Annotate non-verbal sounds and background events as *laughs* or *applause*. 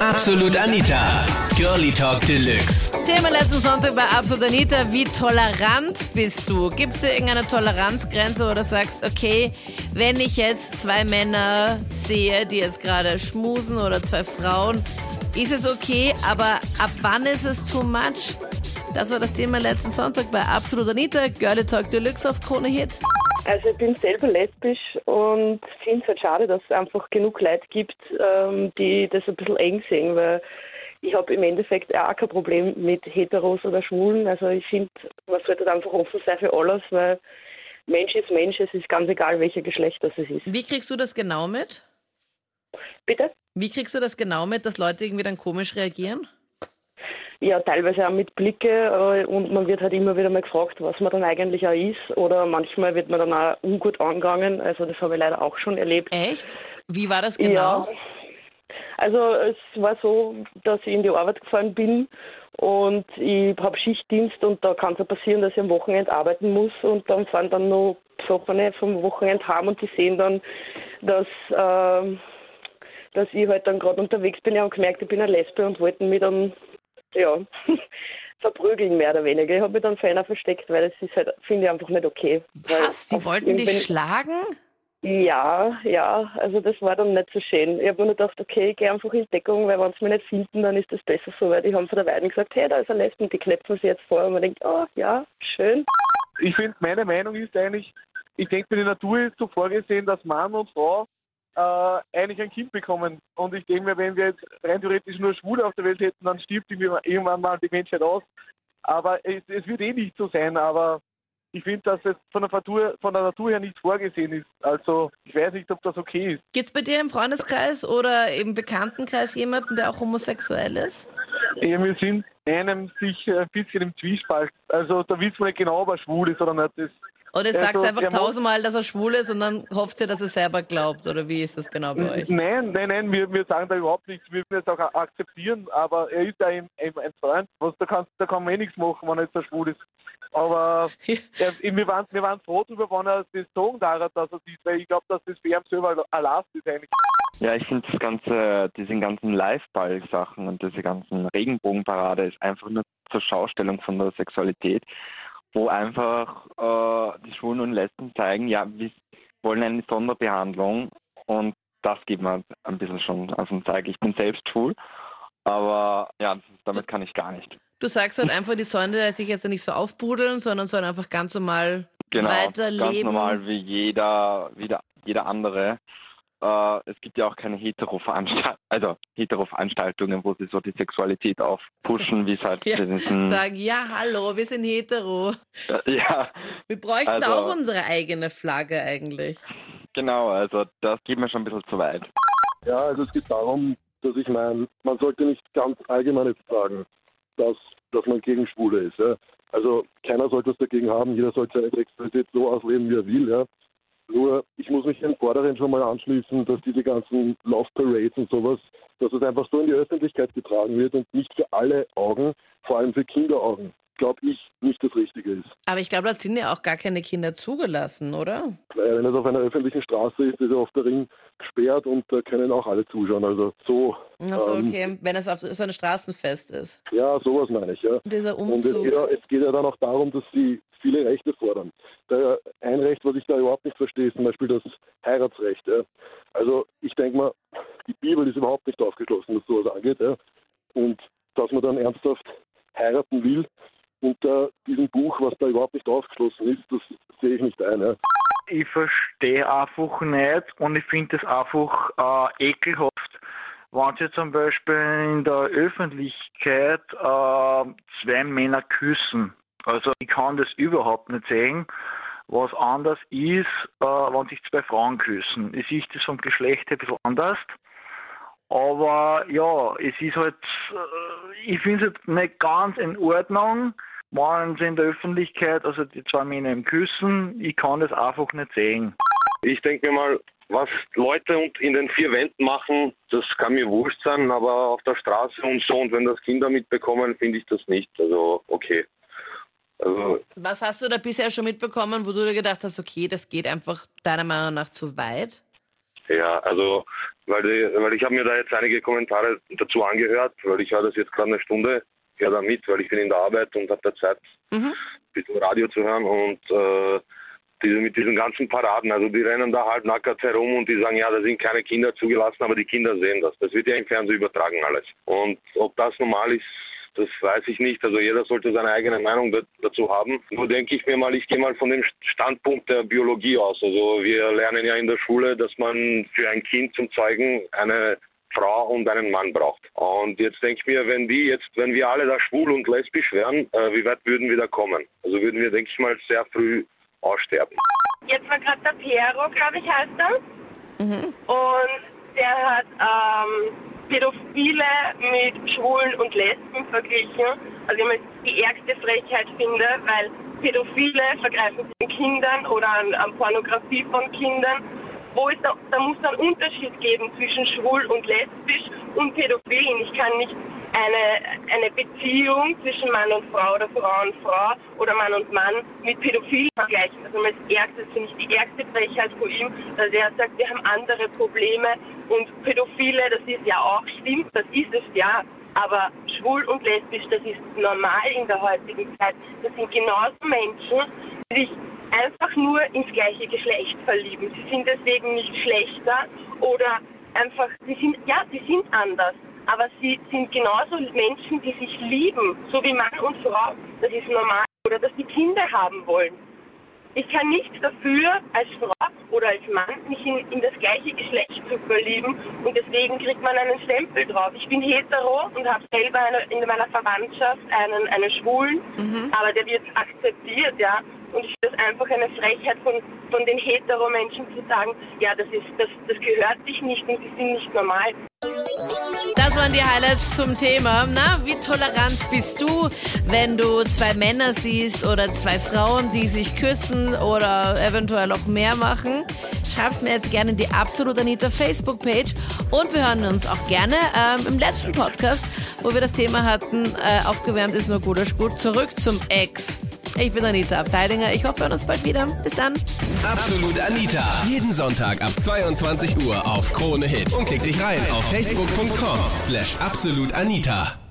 Absolut Anita. Girlie Talk Deluxe. Thema letzten Sonntag bei Absolut Anita. Wie tolerant bist du? Gibt es irgendeine Toleranzgrenze, wo du sagst, okay, wenn ich jetzt zwei Männer sehe, die jetzt gerade schmusen oder zwei Frauen, ist es okay, aber ab wann ist es too much? Das war das Thema letzten Sonntag bei Absolut Anita. Girlie Talk Deluxe auf Krone Hit. Also ich bin selber lesbisch und finde es halt schade, dass es einfach genug Leute gibt, ähm, die das ein bisschen eng sehen, weil ich habe im Endeffekt auch kein Problem mit Heteros oder Schwulen. Also ich finde, man sollte halt einfach offen sein für alles, weil Mensch ist Mensch, es ist ganz egal, welcher Geschlecht das es ist. Wie kriegst du das genau mit? Bitte? Wie kriegst du das genau mit, dass Leute irgendwie dann komisch reagieren? Ja, teilweise auch mit Blicke äh, und man wird halt immer wieder mal gefragt, was man dann eigentlich auch ist oder manchmal wird man dann auch ungut angegangen. Also das habe ich leider auch schon erlebt. Echt? Wie war das genau? Ja. Also es war so, dass ich in die Arbeit gefahren bin und ich habe Schichtdienst und da kann es ja passieren, dass ich am Wochenende arbeiten muss und dann fahren dann noch Besoffene vom Wochenende heim und die sehen dann, dass, äh, dass ich halt dann gerade unterwegs bin. Ich habe gemerkt, ich bin eine Lesbe und wollten mich dann ja, *laughs* verprügeln mehr oder weniger. Ich habe mich dann für einer versteckt, weil das ist halt, finde ich einfach nicht okay. Was? Die wollten dich schlagen? Ja, ja, also das war dann nicht so schön. Ich habe mir nur gedacht, okay, ich gehe einfach in Deckung, weil wenn sie mich nicht finden, dann ist das besser so, weil die haben von der Weiden gesagt, hey, da ist ein Lesben, die knöpfen sie jetzt vor und man denkt, oh ja, schön. ich finde, meine Meinung ist eigentlich, ich denke, die Natur ist so vorgesehen, dass Mann und Frau äh, eigentlich ein Kind bekommen. Und ich denke mir, wenn wir jetzt rein theoretisch nur Schwule auf der Welt hätten, dann stirbt irgendwann mal die Menschheit aus. Aber es, es wird eh nicht so sein. Aber ich finde, dass es von der, Natur, von der Natur her nicht vorgesehen ist. Also ich weiß nicht, ob das okay ist. Gibt es bei dir im Freundeskreis oder im Bekanntenkreis jemanden, der auch homosexuell ist? Ja, wir sind einem sicher ein bisschen im Zwiespalt. Also da wissen wir nicht genau, ob er schwul ist oder nicht. Das, Oder Also, sagst einfach er muss- tausendmal, dass er schwul ist und dann hofft ihr, dass er selber glaubt? Oder wie ist das genau bei euch? Nein, nein, nein, wir, wir sagen da überhaupt nichts. Wir müssen es auch akzeptieren, aber er ist ja ein, ein, ein Freund. Was, da, kannst, da kann man eh nichts machen, wenn er jetzt so schwul ist. Aber *laughs* er, wir, waren, wir waren froh darüber, wenn er das sagen darf, dass er sieht, weil ich glaube, dass das für ihn selber Last ist eigentlich. Ja, ich finde das ganze, diese ganzen Live-Ball-Sachen und diese ganzen Regenbogenparade ist einfach nur zur Schaustellung von der Sexualität, wo einfach äh, die Schwulen und Lesben zeigen, ja, wir wollen eine Sonderbehandlung und das geht mir ein bisschen schon auf den Zeig. Ich bin selbst schwul, aber ja, damit kann ich gar nicht. Du sagst halt einfach, die sollen sich jetzt nicht so aufbrudeln, sondern sollen einfach ganz normal Genau, weiterleben. ganz normal wie jeder, wie der, jeder andere. Äh, es gibt ja auch keine Hetero-Veranstaltungen, also Hetero-Veranstaltungen, wo sie so die Sexualität aufpushen, wie es halt Ja, diesen, Sagen, ja, hallo, wir sind hetero. ja, Wir bräuchten Also- auch unsere eigene Flagge eigentlich. genau, also das geht mir schon ein bisschen zu weit. Ja, also es geht darum, dass ich meine, man sollte nicht ganz allgemein jetzt sagen, dass, dass man gegen Schwule ist. Ja. Also keiner sollte was dagegen haben, jeder sollte seine Sexualität so ausleben, wie er will. Ja. Nur ich muss mich den Vorderen schon mal anschließen, dass diese ganzen Love Parades und sowas, dass es einfach so in die Öffentlichkeit getragen wird und nicht für alle Augen, vor allem für Kinderaugen, glaube ich, nicht das Richtige ist. Aber ich glaube, da sind ja auch gar keine Kinder zugelassen, oder? Wenn es auf einer öffentlichen Straße ist, ist ja oft der Ring gesperrt und da können auch alle zuschauen. Also so, Achso, Ähm, okay. Wenn es auf so ein Straßenfest ist. ja, sowas meine ich, ja. Dieser Und es Umzug. geht, ja, es geht ja dann auch darum, dass sie viele Rechte fordern. Ein Recht, was ich da überhaupt nicht verstehe, ist zum Beispiel das Heiratsrecht. Also ich denke mal, die Bibel ist überhaupt nicht aufgeschlossen, was sowas angeht. Und dass man dann ernsthaft heiraten will unter diesem Buch, was da überhaupt nicht aufgeschlossen ist, das sehe ich nicht ein. Ich verstehe einfach nicht und ich finde es einfach äh, ekelhaft, wenn sie zum Beispiel in der Öffentlichkeit äh, zwei Männer küssen. Also ich kann das überhaupt nicht sehen. Was anders ist, äh, wenn sich zwei Frauen küssen. Es ist das vom Geschlecht ein bisschen anders. Aber ja, es ist halt, äh, ich finde es halt nicht ganz in Ordnung, wenn sie in der Öffentlichkeit, also die zwei Männer im Küssen, ich kann das einfach nicht sehen. Ich denke mir mal, was Leute in den vier Wänden machen, das kann mir wurscht sein, aber auf der Straße und so und wenn das Kinder mitbekommen, finde ich das nicht. Also okay. Also Was hast du da bisher schon mitbekommen, wo du dir gedacht hast, okay, das geht einfach deiner Meinung nach zu weit? Ja, also weil, die, weil ich habe mir da jetzt einige Kommentare dazu angehört, weil ich höre das jetzt gerade eine Stunde, höre da mit, weil ich bin in der Arbeit und habe da Zeit, Mhm. ein bisschen Radio zu hören und äh, diese, mit diesen ganzen Paraden, also die rennen da halb nackert herum und die sagen, ja, da sind keine Kinder zugelassen, aber die Kinder sehen das. Das wird ja im Fernsehen übertragen alles. Und ob das normal ist, das weiß ich nicht. Also jeder sollte seine eigene Meinung da- dazu haben. Nur denke ich mir mal, ich gehe mal von dem Standpunkt der Biologie aus. Also wir lernen ja in der Schule, dass man für ein Kind zum Zeugen eine Frau und einen Mann braucht. Und jetzt denke ich mir, wenn die jetzt, wenn wir alle da schwul und lesbisch wären, äh, wie weit würden wir da kommen? Also würden wir, denke ich mal, sehr früh aussterben. Jetzt war gerade der Piero, glaube ich, heißt er. Mhm. Und der hat ähm, Pädophile mit Schwulen und Lesben verglichen. Also ich die ärgste Frechheit finde, weil Pädophile vergreifen sich an Kindern oder an, an Pornografie von Kindern. Wo ist da, da muss es einen Unterschied geben zwischen schwul und lesbisch und Pädophilen. Ich kann nicht eine, eine Beziehung zwischen Mann und Frau oder Frau und Frau oder Mann und Mann mit Pädophilen vergleichen. Also das ärgste, finde ich, die ärgste Frechheit von ihm, dass er sagt, wir haben andere Probleme und Pädophile, das ist ja auch stimmt, das ist es ja. Aber schwul und lesbisch, das ist normal in der heutigen Zeit. Das sind genauso Menschen, die sich einfach nur ins gleiche Geschlecht verlieben. Sie sind deswegen nicht schlechter oder einfach, sie sind, ja, sie sind anders. Aber sie sind genauso Menschen, die sich lieben, so wie Mann und Frau. Das ist normal. Oder dass die Kinder haben wollen. Ich kann nichts dafür, als Frau oder als Mann mich in, in das gleiche Geschlecht zu verlieben und deswegen kriegt man einen Stempel drauf. Ich bin hetero und habe selber eine, in meiner Verwandtschaft einen, einen Schwulen, Mhm. aber der wird akzeptiert, ja. Und ich finde das einfach eine Frechheit von, von den hetero-Menschen zu sagen, ja, das ist, das, das gehört sich nicht und sie sind nicht normal. Das waren die Highlights zum Thema. Na, wie tolerant bist du, wenn du zwei Männer siehst oder zwei Frauen, die sich küssen oder eventuell auch mehr machen? Schreib's mir jetzt gerne in die Absolut Anita Facebook-Page und wir hören uns auch gerne ähm, im letzten Podcast, wo wir das Thema hatten, äh, aufgewärmt ist nur gut ist zurück zum Ex. Ich bin Anita Abteidinger. Ich hoffe, wir hören uns bald wieder. Bis dann. Absolut Anita. Jeden Sonntag ab 22 Uhr auf Krone Hit. Und klick dich rein auf facebook.com slash absolutanita.